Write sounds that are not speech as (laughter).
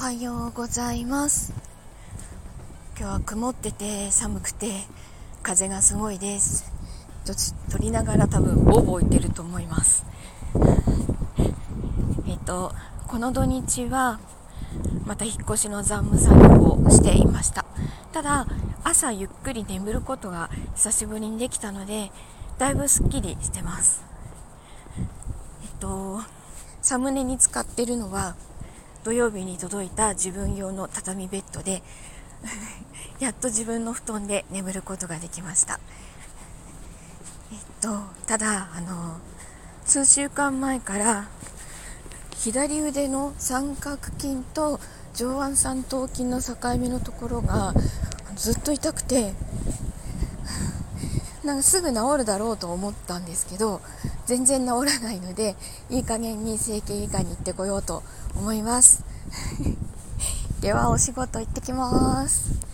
はようございます。今日は曇ってて寒くて風がすごいです。撮りながら多分ボーボーいってると思います。えっとこの土日はまた引っ越しの残務作業をしていました。ただ朝ゆっくり眠ることが久しぶりにできたのでだいぶすっきりしてます。えっとサムネに使ってるのは土曜日に届いた自分用の畳ベッドで (laughs) やっと自分の布団で眠ることができました。えっとただあの数週間前から左腕の三角筋と上腕三頭筋の境目のところがずっと痛くてなんかすぐ治るだろうと思ったんですけど全然治らないのでいい加減に整形外科に行ってこようと思います。(laughs) ではお仕事行ってきます。